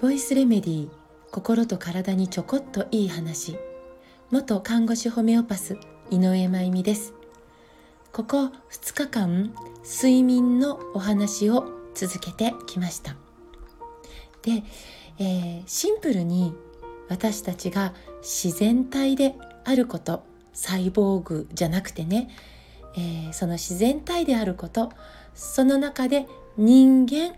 ボイスレメディー心と体にちょこっといい話。元看護師ホメオパス井上真由美です。ここ2日間睡眠のお話を続けてきました。で、えー、シンプルに私たちが自然体であることサイボーグじゃなくてね、えー、その自然体であることその中で人間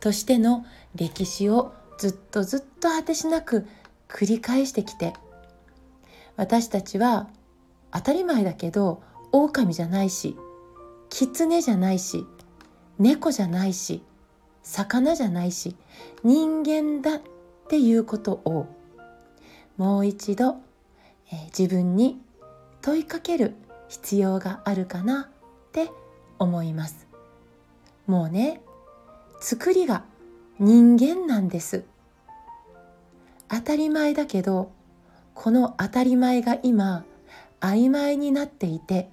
としての歴史をずっとずっと果てしなく繰り返してきて私たちは当たり前だけど狼じゃないし狐じゃないし猫じゃないし魚じゃないし人間だっていうことをもう一度、えー、自分に問いかける必要があるかなって思います。もうね作りが人間なんです。当たり前だけどこの当たり前が今曖昧になっていて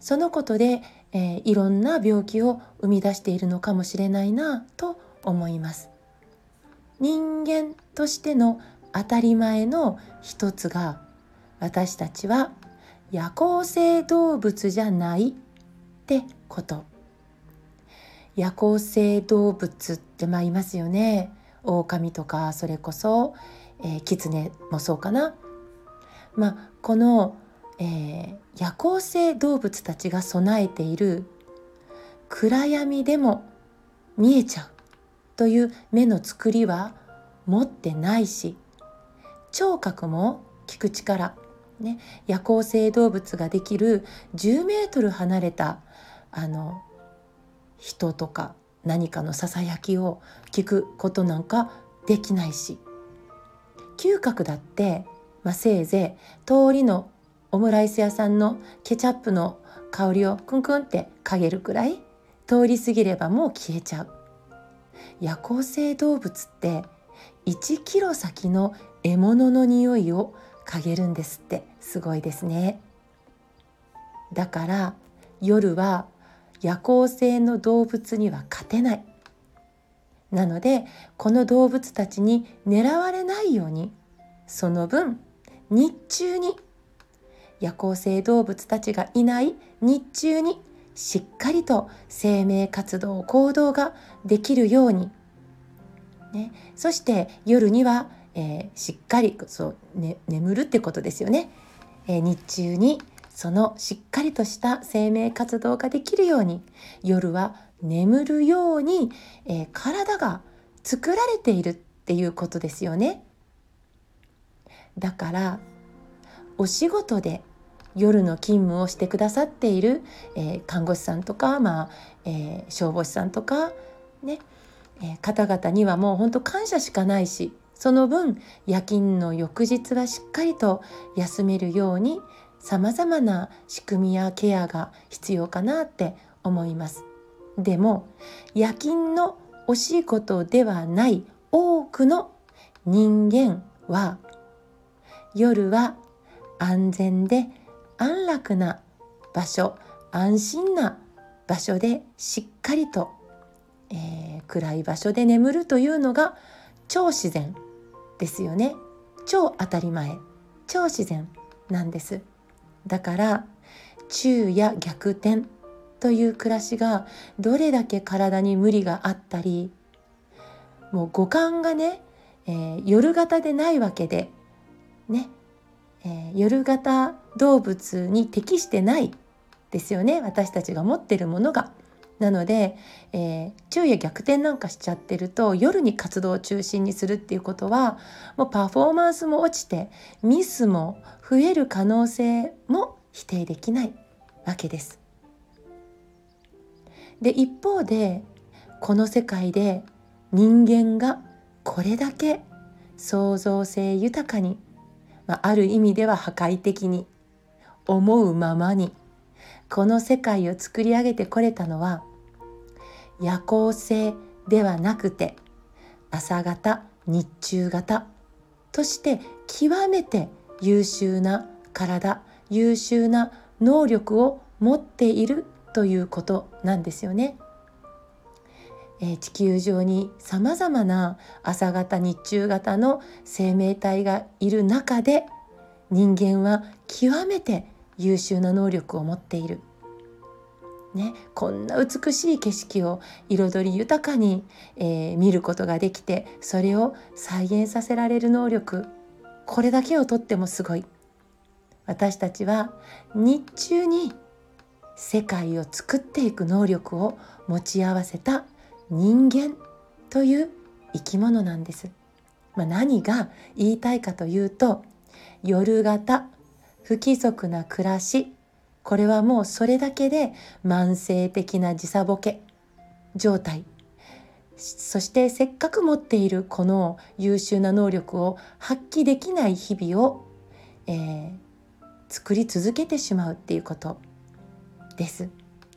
そのことで、えー、いろんな病気を生み出しているのかもしれないなと思います。人間としての当たり前の一つが私たちは夜行性動物じゃないってこと。夜行性動物ってまあいますよね。狼とかそれこそ、えー、狐もそうかな。まあこの、えー、夜行性動物たちが備えている暗闇でも見えちゃうという目の作りは持ってないし聴覚も聞く力ね、夜行性動物ができる10メートル離れたあの人とか何かのささやきを聞くことなんかできないし嗅覚だって、まあ、せいぜい通りのオムライス屋さんのケチャップの香りをクンクンって嗅げるくらい通り過ぎればもう消えちゃう。夜行性動物って1キロ先の獲物の匂いを嗅げるんですって。すごいですね。だから夜は夜行性の動物には勝てない。なのでこの動物たちに狙われないようにその分日中に夜行性動物たちがいない日中にしっかりと生命活動行動ができるように、ね、そして夜にはえー、しっかりそう、ね、眠るってことですよね、えー、日中にそのしっかりとした生命活動ができるように夜は眠るように、えー、体が作られているっていうことですよね。だからお仕事で夜の勤務をしてくださっている、えー、看護師さんとか、まあえー、消防士さんとかね、えー、方々にはもう本当感謝しかないしその分夜勤の翌日はしっかりと休めるようにさまざまな仕組みやケアが必要かなって思います。でも夜勤のお仕事ではない多くの人間は夜は安全で安楽な場所安心な場所でしっかりと、えー、暗い場所で眠るというのが超自然ですよね。超当たり前。超自然なんです。だから昼夜逆転。という暮らしがどれだけ体に無理があったりもう五感がね、えー、夜型でないわけでね、えー、夜型動物に適してないですよね。私たちが持ってるものが。なので、えー、昼夜逆転なんかしちゃってると夜に活動を中心にするっていうことはもうパフォーマンスも落ちてミスも増える可能性も否定できないわけです。で一方でこの世界で人間がこれだけ創造性豊かに、まあ、ある意味では破壊的に思うままにこの世界を作り上げてこれたのは夜行性ではなくて朝型日中型として極めて優秀な体優秀な能力を持っているということなんですよね。えー、地球上にさまざまな朝型日中型の生命体がいる中で人間は極めて優秀な能力を持っている。ね、こんな美しい景色を彩り豊かに、えー、見ることができてそれを再現させられる能力これだけをとってもすごい私たちは日中に世界を作っていく能力を持ち合わせた人間という生き物なんです。まあ、何が言いたいかというと夜型不規則な暮らしこれはもうそれだけで慢性的な時差ボケ状態。そしてせっかく持っているこの優秀な能力を発揮できない日々を、えー、作り続けてしまうっていうことです。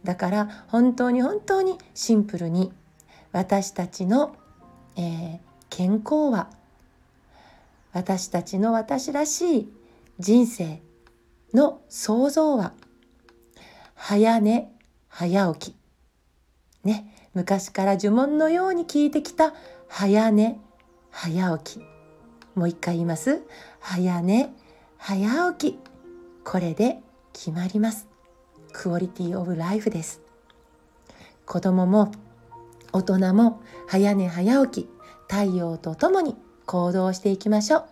だから本当に本当にシンプルに私たちの、えー、健康は私たちの私らしい人生の創造は早寝早起き。ね昔から呪文のように聞いてきた早寝早起き。もう一回言います。早寝早起き。これで決まります。クオリティオブライフです。子供も大人も早寝早起き。太陽とともに行動していきましょう。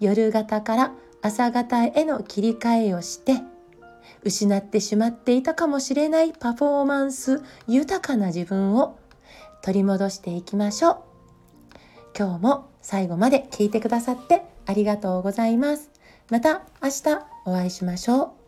夜型から朝型への切り替えをして失ってしまっていたかもしれないパフォーマンス豊かな自分を取り戻していきましょう。今日も最後まで聞いてくださってありがとうございます。また明日お会いしましょう。